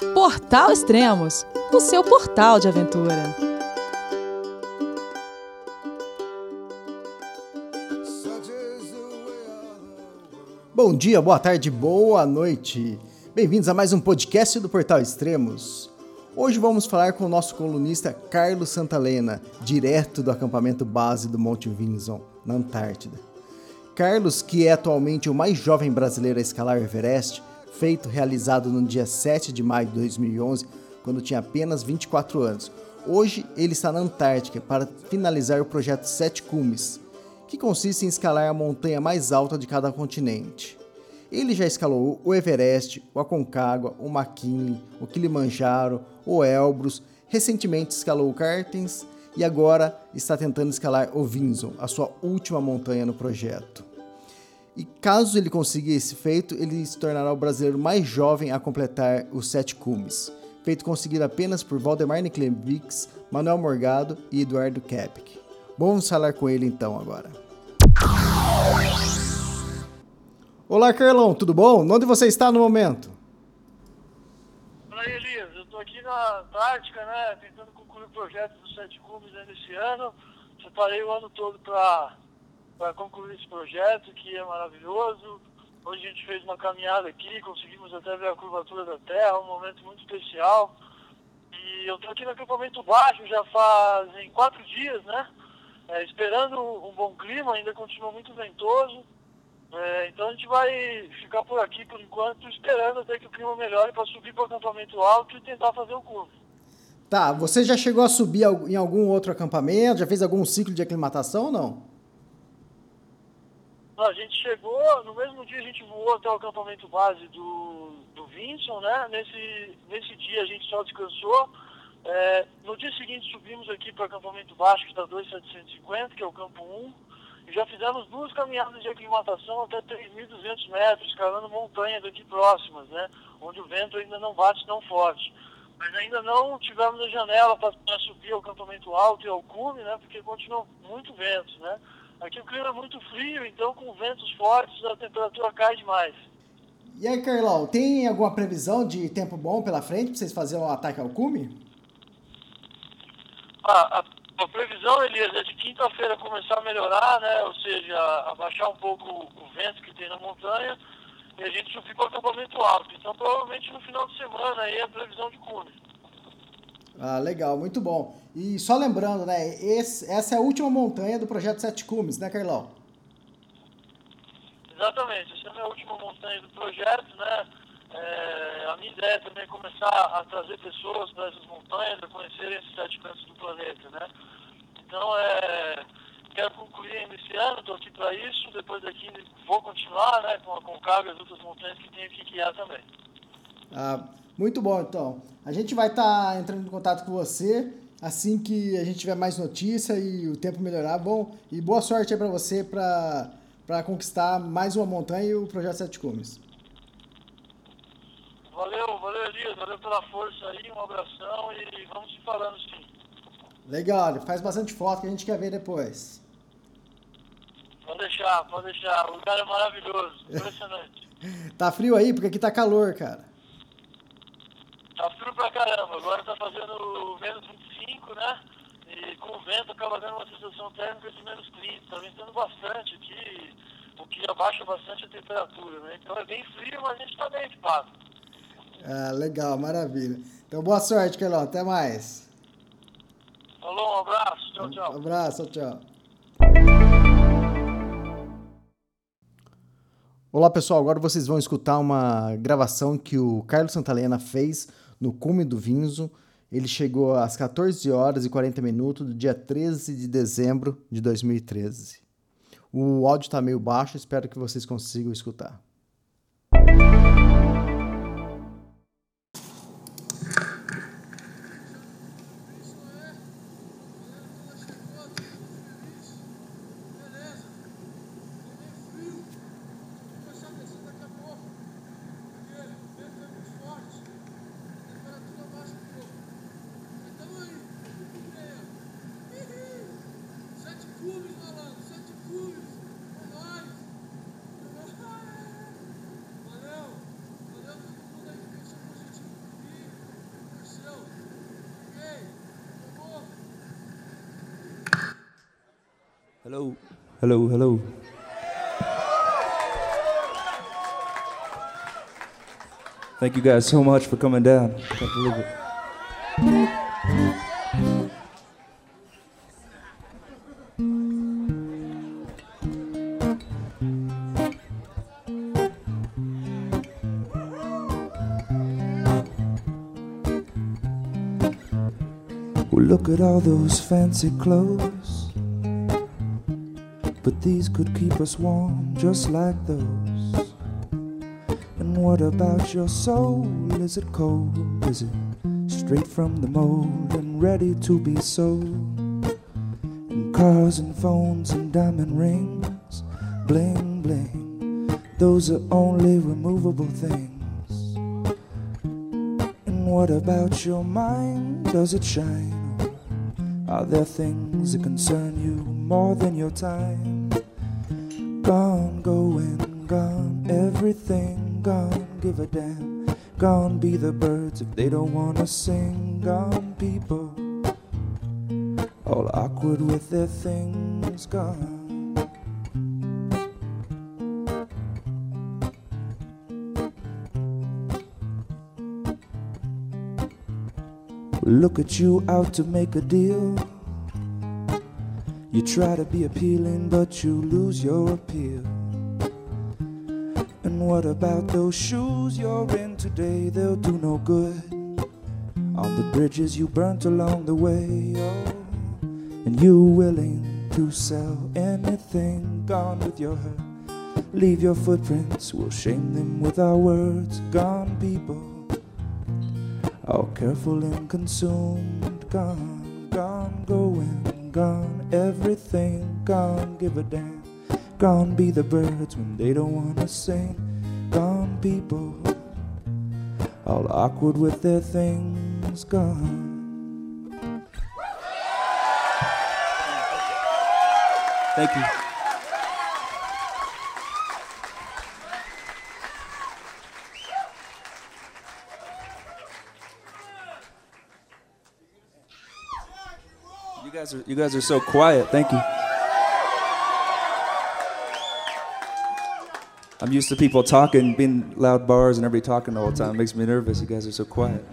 Portal Extremos, o seu portal de aventura. Bom dia, boa tarde, boa noite. Bem-vindos a mais um podcast do Portal Extremos. Hoje vamos falar com o nosso colunista Carlos Santalena, direto do acampamento base do Monte Vinson, na Antártida. Carlos, que é atualmente o mais jovem brasileiro a escalar o Everest, feito realizado no dia 7 de maio de 2011, quando tinha apenas 24 anos. Hoje ele está na Antártica para finalizar o projeto Sete Cumes, que consiste em escalar a montanha mais alta de cada continente. Ele já escalou o Everest, o Aconcagua, o McKinley, o Kilimanjaro, o Elbrus, recentemente escalou o Cartens e agora está tentando escalar o Vinson, a sua última montanha no projeto. E caso ele consiga esse feito, ele se tornará o brasileiro mais jovem a completar os sete cumes, feito conseguido apenas por Valdemar Niklevics, Manuel Morgado e Eduardo Kepik. Vamos falar com ele então agora. Olá, Carlão, tudo bom? Onde você está no momento? Olá, Elias. Eu estou aqui na Antártica, né, tentando concluir o projeto dos Sete Cumes ainda esse ano. Separei o ano todo para concluir esse projeto, que é maravilhoso. Hoje a gente fez uma caminhada aqui, conseguimos até ver a curvatura da Terra, um momento muito especial. E eu estou aqui no acampamento baixo já fazem quatro dias, né? É, esperando um bom clima, ainda continua muito ventoso. É, então a gente vai ficar por aqui por enquanto, esperando até que o clima melhore para subir para o acampamento alto e tentar fazer o curso. Tá, você já chegou a subir em algum outro acampamento? Já fez algum ciclo de aclimatação ou não? A gente chegou, no mesmo dia a gente voou até o acampamento base do, do Vinson, né? Nesse, nesse dia a gente só descansou. É, no dia seguinte subimos aqui para o acampamento baixo, que está 2,750, que é o campo 1 já fizemos duas caminhadas de aclimatação até 3.200 metros, escalando montanhas aqui próximas, né? Onde o vento ainda não bate tão forte. Mas ainda não tivemos a janela para subir ao acampamento alto e ao cume, né? Porque continua muito vento, né? Aqui o clima é muito frio, então com ventos fortes a temperatura cai demais. E aí, Carlão, tem alguma previsão de tempo bom pela frente para vocês fazerem um ataque ao cume? Ah, a a previsão, Elias, é de quinta-feira começar a melhorar, né? Ou seja, abaixar um pouco o vento que tem na montanha e a gente subir para o acampamento alto. Então, provavelmente no final de semana aí é a previsão de cume. Ah, legal, muito bom. E só lembrando, né? Esse, essa é a última montanha do projeto Sete Cumes, né, Carlão? Exatamente, essa é a última montanha do projeto, né? É, a minha ideia também é começar a trazer pessoas para essas montanhas, a conhecerem esses sete cantos do planeta, né? Então, é, quero concluir ainda esse ano, estou aqui para isso, depois daqui vou continuar né, com a Concagua e as outras montanhas que tenho que guiar também. Ah, muito bom, então. A gente vai estar tá entrando em contato com você assim que a gente tiver mais notícia e o tempo melhorar. Bom, e boa sorte aí para você para conquistar mais uma montanha e o Projeto Sete Cumes. Valeu, valeu Elias, valeu pela força aí, um abração e vamos se falando sim. Legal, faz bastante foto que a gente quer ver depois. Pode deixar, pode deixar. O lugar é maravilhoso, impressionante. tá frio aí? Porque aqui tá calor, cara. Tá frio pra caramba. Agora tá fazendo menos 25, né? E com o vento acaba dando uma sensação térmica de menos 30. Tá ventando bastante aqui, o que abaixa bastante a temperatura, né? Então é bem frio, mas a gente tá bem equipado. Ah, legal, maravilha. Então boa sorte, Carlão. Até mais. Falou, um abraço. Tchau, tchau. Um abraço, tchau. Olá pessoal, agora vocês vão escutar uma gravação que o Carlos Santalena fez no cume do Vinzo. Ele chegou às 14 horas e 40 minutos do dia 13 de dezembro de 2013. O áudio está meio baixo, espero que vocês consigam escutar. Hello, hello, hello. Thank you guys so much for coming down. Look at all those fancy clothes. These could keep us warm just like those. And what about your soul? Is it cold? Is it straight from the mold and ready to be sold? And cars and phones and diamond rings, bling bling. Those are only removable things. And what about your mind? Does it shine? Are there things that concern you more than your time? Gone, going, gone, everything gone, give a damn. Gone be the birds if they don't wanna sing. Gone people, all awkward with their things gone. Look at you out to make a deal. You try to be appealing, but you lose your appeal. And what about those shoes you're in today? They'll do no good on the bridges you burnt along the way. Oh, and you willing to sell anything gone with your hurt. Leave your footprints, we'll shame them with our words. Gone people all careful and consumed, gone, gone, going, gone, everything gone, give a damn. Gone be the birds when they don't wanna sing, gone people, all awkward with their things, gone. Thank you. Guys are you guys are so quiet. Thank you. I'm used to people talking, being loud bars, and everybody talking all the whole time. It makes me nervous. You guys are so quiet.